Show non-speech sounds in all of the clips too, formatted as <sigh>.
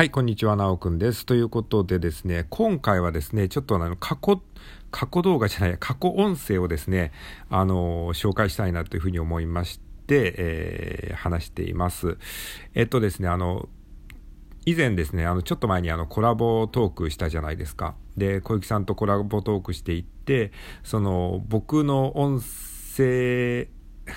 はい、こんにちは、なおくんです。ということでですね、今回はですね、ちょっとあの、過去、過去動画じゃない、過去音声をですね、あの、紹介したいなというふうに思いまして、えー、話しています。えっとですね、あの、以前ですね、あの、ちょっと前にあの、コラボトークしたじゃないですか。で、小雪さんとコラボトークしていって、その、僕の音声、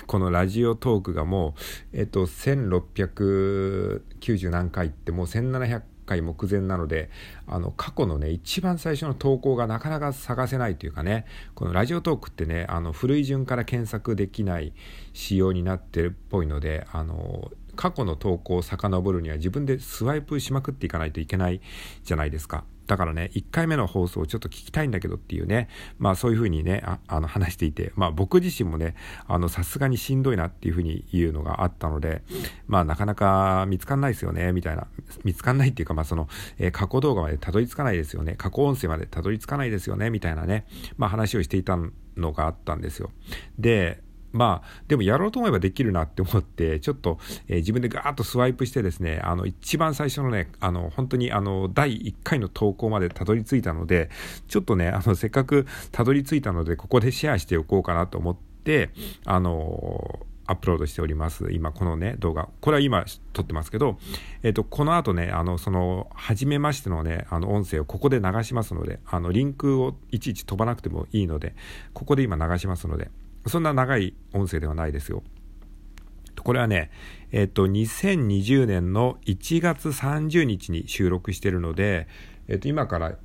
このラジオトークがもう、えっと、1690何回ってもう1700回目前なので、あの、過去のね、一番最初の投稿がなかなか探せないというかね、このラジオトークってね、あの、古い順から検索できない仕様になってるっぽいので、あの、過去の投稿を遡るには自分でスワイプしまくっていかないといけないじゃないですか。だからね、1回目の放送をちょっと聞きたいんだけどっていうね、まあそういうふうにね、ああの話していて、まあ僕自身もね、あのさすがにしんどいなっていうふうに言うのがあったので、まあなかなか見つかんないですよね、みたいな。見つかんないっていうか、まあその、えー、過去動画までたどり着かないですよね、過去音声までたどり着かないですよね、みたいなね、まあ話をしていたのがあったんですよ。で、まあ、でもやろうと思えばできるなって思って、ちょっと、えー、自分でガーッとスワイプしてですね、あの、一番最初のね、あの、本当にあの、第1回の投稿までたどり着いたので、ちょっとね、あの、せっかくたどり着いたので、ここでシェアしておこうかなと思って、あのアップロードしております。今、このね、動画。これは今撮ってますけど、えっ、と、この後ね、あの、その、初めましてのね、あの、音声をここで流しますので、あの、リンクをいちいち飛ばなくてもいいので、ここで今流しますので、そんな長い音声ではないですよ。これはね、えっと、2020年の1月30日に収録しているので、えっと、今から、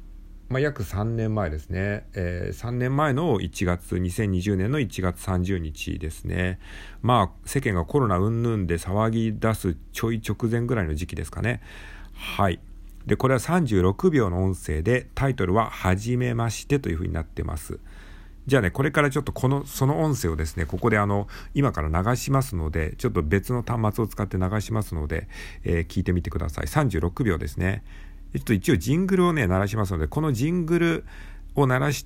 まあ、約3年前ですね、えー、3年前の1月、2020年の1月30日ですね。まあ、世間がコロナ云々で騒ぎ出すちょい直前ぐらいの時期ですかね。はい。で、これは36秒の音声で、タイトルは、はじめましてというふうになってます。じゃあね、これからちょっとこの、その音声をですね、ここであの、今から流しますので、ちょっと別の端末を使って流しますので、えー、聞いてみてください。36秒ですね。ちょっと一応ジングルをね、鳴らしますので、このジングルを鳴らし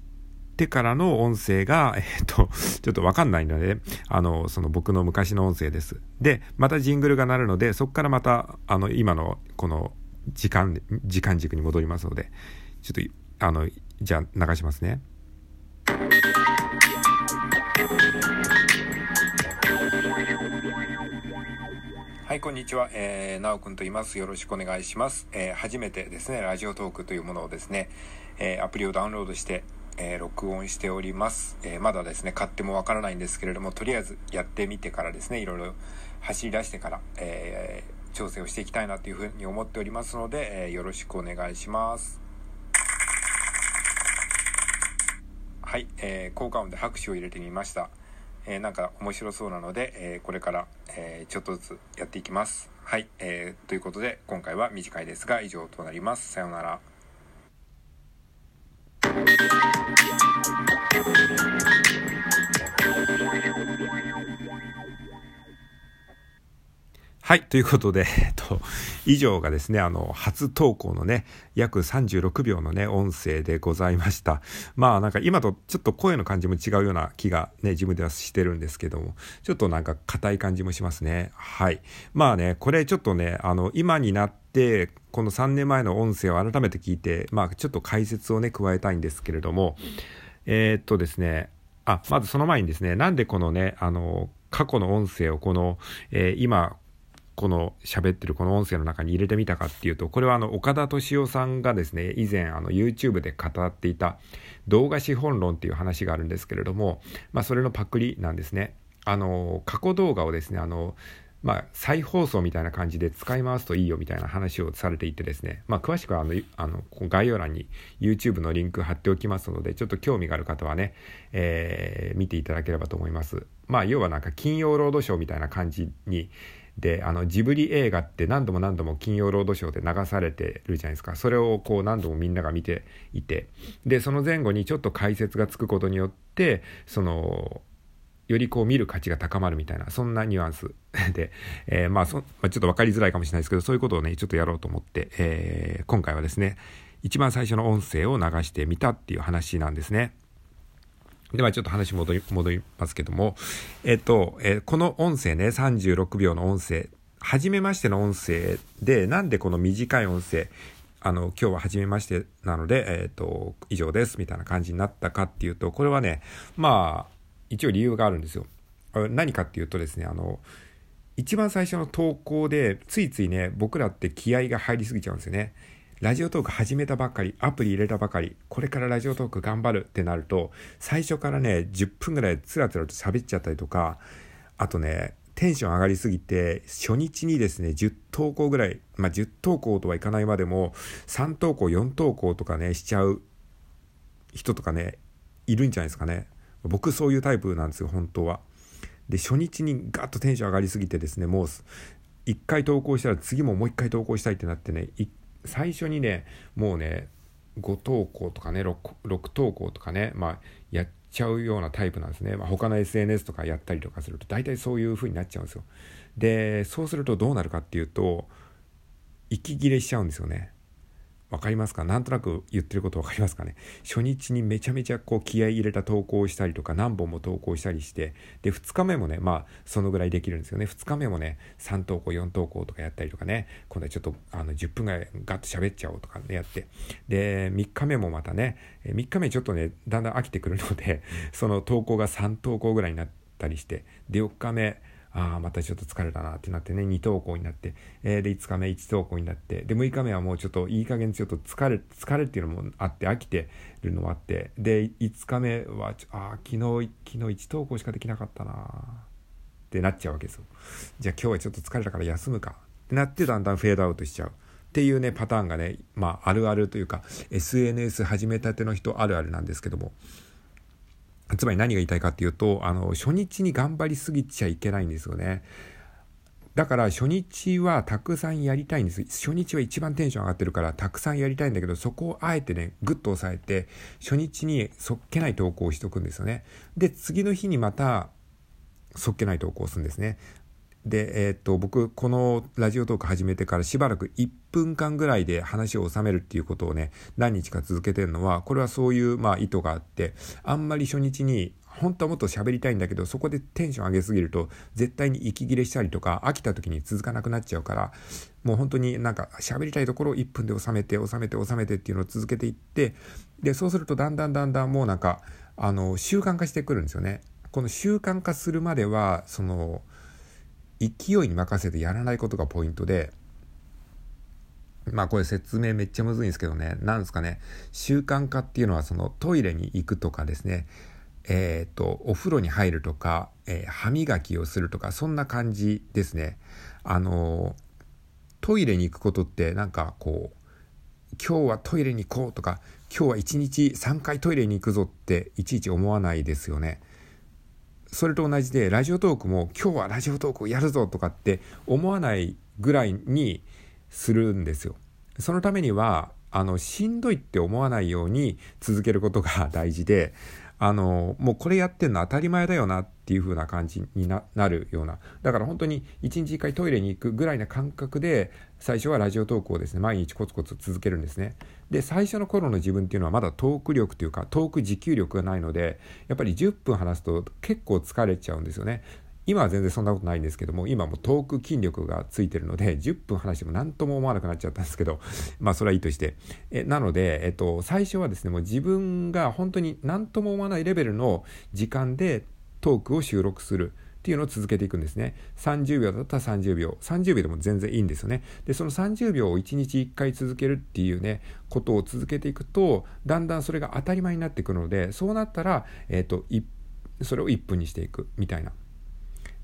てからの音声が、<laughs> えっ、ー、と、ちょっとわかんないので、あの、その僕の昔の音声です。で、またジングルが鳴るので、そこからまた、あの、今のこの時間、時間軸に戻りますので、ちょっと、あの、じゃあ流しますね。はい、こんにちは。えー、なおくんと言います。よろしくお願いします。えー、初めてですね、ラジオトークというものをですね、えー、アプリをダウンロードして、えー、録音しております。えー、まだですね、買ってもわからないんですけれども、とりあえずやってみてからですね、いろいろ走り出してから、えー、調整をしていきたいなというふうに思っておりますので、えー、よろしくお願いします。はい、えー、効果音で拍手を入れてみました。えー、なんか面白そうなので、えー、これから、えー、ちょっとずつやっていきます。はい、えー、ということで今回は短いですが以上となります。さようなら。はい。ということで、えっと、以上がですね、あの、初投稿のね、約36秒のね、音声でございました。まあなんか今とちょっと声の感じも違うような気がね、自分ではしてるんですけども、ちょっとなんか硬い感じもしますね。はい。まあね、これちょっとね、あの、今になって、この3年前の音声を改めて聞いて、まあちょっと解説をね、加えたいんですけれども、えー、っとですね、あ、まずその前にですね、なんでこのね、あの、過去の音声をこの、えー、今この喋ってるこの音声の中に入れてみたかっていうと、これはあの岡田敏夫さんがですね、以前あの YouTube で語っていた動画資本論っていう話があるんですけれども、まあそれのパクリなんですね。あの、過去動画をですね、あの、まあ、再放送みたいな感じで使い回すといいよみたいな話をされていてですね、まあ、詳しくはあのあの概要欄に YouTube のリンク貼っておきますので、ちょっと興味がある方はね、えー、見ていただければと思います。まあ、要はなんか金曜ロードショーみたいな感じに、であのジブリ映画って何度も何度も金曜ロードショーで流されてるじゃないですかそれをこう何度もみんなが見ていてでその前後にちょっと解説がつくことによってそのよりこう見る価値が高まるみたいなそんなニュアンス <laughs> で、えー、まあそ、まあ、ちょっと分かりづらいかもしれないですけどそういうことをねちょっとやろうと思って、えー、今回はですね一番最初の音声を流してみたっていう話なんですね。ではちょっと話戻り、戻りますけども、えっと、えー、この音声ね、36秒の音声、初めましての音声で、なんでこの短い音声、あの、今日は初めましてなので、えっ、ー、と、以上です、みたいな感じになったかっていうと、これはね、まあ、一応理由があるんですよ。何かっていうとですね、あの、一番最初の投稿で、ついついね、僕らって気合が入りすぎちゃうんですよね。ラジオトーク始めたばっかり、アプリ入れたばかり、これからラジオトーク頑張るってなると、最初からね、10分ぐらいつらつらと喋っちゃったりとか、あとね、テンション上がりすぎて、初日にですね、10投稿ぐらい、まあ、10投稿とはいかないまでも、3投稿、4投稿とかね、しちゃう人とかね、いるんじゃないですかね。僕そういうタイプなんですよ、本当は。で、初日にガッとテンション上がりすぎてですね、もう、1回投稿したら次ももう1回投稿したいってなってね、最初にね、もうね、5投稿とかね6、6投稿とかね、まあ、やっちゃうようなタイプなんですね。まあ、他の SNS とかやったりとかすると、大体そういう風になっちゃうんですよ。で、そうするとどうなるかっていうと、息切れしちゃうんですよね。分かりますか？なんとなく言ってること分かりますかね？初日にめちゃめちゃこう気合い入れた投稿をしたりとか何本も投稿したりしてで2日目もねまあそのぐらいできるんですよね。2日目もね3投稿4投稿とかやったりとかね。今度はちょっとあの10分ぐらいガッと喋っちゃおうとかねやって。で3日目もまたね3日目ちょっとねだんだん飽きてくるのでその投稿が3投稿ぐらいになったりしてで4日目ああ、またちょっと疲れたなってなってね、2投稿になって、えー、で、5日目1投稿になって、で、6日目はもうちょっといい加減ちょっと疲れ、疲れっていうのもあって、飽きてるのもあって、で、5日目は、ああ、昨日、昨日1投稿しかできなかったなってなっちゃうわけですよ。じゃあ今日はちょっと疲れたから休むか。ってなって、だんだんフェードアウトしちゃう。っていうね、パターンがね、まあ、あるあるというか、SNS 始めたての人あるあるなんですけども、つまり何が言いたいかっていうと、あの、初日に頑張りすぎちゃいけないんですよね。だから初日はたくさんやりたいんです。初日は一番テンション上がってるからたくさんやりたいんだけど、そこをあえてね、ぐっと抑えて、初日にそっけない投稿をしとくんですよね。で、次の日にまた、そっけない投稿をするんですね。で、えー、っと、僕、このラジオトーク始めてからしばらく1分間ぐらいで話を収めるっていうことをね、何日か続けてるのは、これはそういう、まあ、意図があって、あんまり初日に、本当はもっと喋りたいんだけど、そこでテンション上げすぎると、絶対に息切れしたりとか、飽きた時に続かなくなっちゃうから、もう本当になんか喋りたいところを1分で収めて、収めて、収めてっていうのを続けていって、で、そうするとだんだんだんだんもうなんか、あの、習慣化してくるんですよね。この習慣化するまでは、その、勢いに任せてやらないことがポイントで、まあこれ説明めっちゃむずいんですけどね、なんですかね、習慣化っていうのはそのトイレに行くとかですね、えっ、ー、と、お風呂に入るとか、えー、歯磨きをするとか、そんな感じですね。あの、トイレに行くことってなんかこう、今日はトイレに行こうとか、今日は1日3回トイレに行くぞっていちいち思わないですよね。それと同じでラジオトークも今日はラジオトークをやるぞとかって思わないぐらいにするんですよ。そのためにはあのしんどいって思わないように続けることが大事であのもうこれやってんの当たり前だよなっていう風な感じになるような。だから本当に1日1回トイレに行くぐらいな感覚で最初はラジオトークをですね毎日コツコツ続けるんですね。で最初の頃の自分っていうのはまだトーク力というかトーク持久力がないのでやっぱり10分話すと結構疲れちゃうんですよね。今は全然そんなことないんですけども、今もトーク筋力がついてるので、10分話しても何とも思わなくなっちゃったんですけど、<laughs> まあそれはいいとして。えなので、えっと、最初はですね、もう自分が本当に何とも思わないレベルの時間でトークを収録する。っていうのを続けていくんですね。30秒だったら30秒。30秒でも全然いいんですよね。で、その30秒を1日1回続けるっていうね、ことを続けていくと、だんだんそれが当たり前になってくるので、そうなったら、えっ、と、それを1分にしていくみたいな。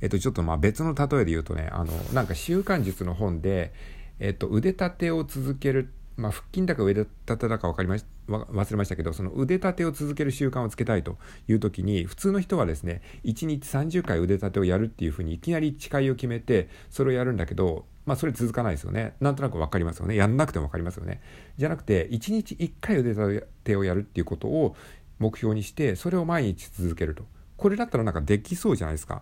えっと、ちょっとまあ別の例えで言うとね、あの、なんか習慣術の本で、えっと、腕立てを続ける、まあ、腹筋だか腕立てだか分かりまし忘れましたけど、その腕立てを続ける習慣をつけたいという時に、普通の人はですね、1日30回腕立てをやるっていうふうにいきなり誓いを決めて、それをやるんだけど、まあそれ続かないですよね。なんとなく分かりますよね。やんなくても分かりますよね。じゃなくて、1日1回腕立てをやるっていうことを目標にして、それを毎日続けると。これだったらなんかできそうじゃないですか。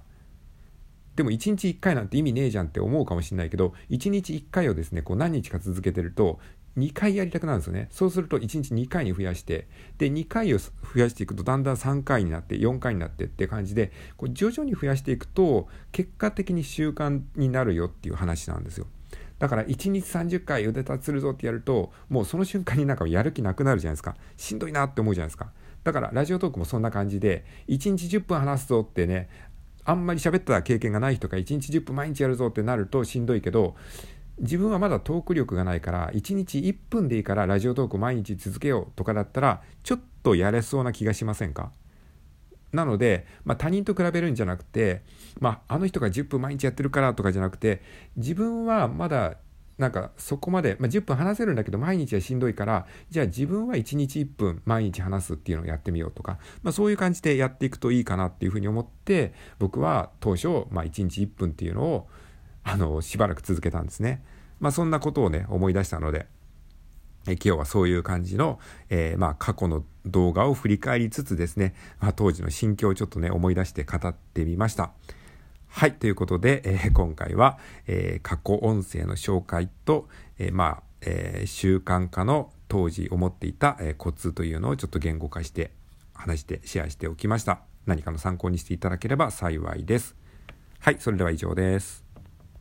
でも1日1回なんて意味ねえじゃんって思うかもしれないけど1日1回をですねこう何日か続けてると2回やりたくなるんですよね。そうすると1日2回に増やしてで2回を増やしていくとだんだん3回になって4回になってって感じでこう徐々に増やしていくと結果的に習慣になるよっていう話なんですよ。だから1日30回腕立ちするぞってやるともうその瞬間になんかやる気なくなるじゃないですか。しんどいなって思うじゃないですか。だからラジオトークもそんな感じで1日10分話すぞってねあんまり喋った経験がない人が1日10分毎日やるぞってなるとしんどいけど自分はまだトーク力がないから1日1分でいいからラジオトーク毎日続けようとかだったらちょっとやれそうな気がしませんか？なので、まあ、他人と比べるんじゃなくて、まあ、あの人が10分毎日やってるからとかじゃなくて自分はまだなんかそこまで、まあ、10分話せるんだけど毎日はしんどいからじゃあ自分は1日1分毎日話すっていうのをやってみようとか、まあ、そういう感じでやっていくといいかなっていうふうに思って僕は当初、まあ、1日1分っていうのをあのしばらく続けたんですね。まあ、そんなことをね思い出したのでえ今日はそういう感じの、えー、まあ、過去の動画を振り返りつつですね、まあ、当時の心境をちょっとね思い出して語ってみました。はい、ということで、えー、今回は、えー、過去音声の紹介と、えー、まあ、え習慣化の当時思っていた、えコツというのをちょっと言語化して話してシェアしておきました。何かの参考にしていただければ幸いです。はい、それでは以上です。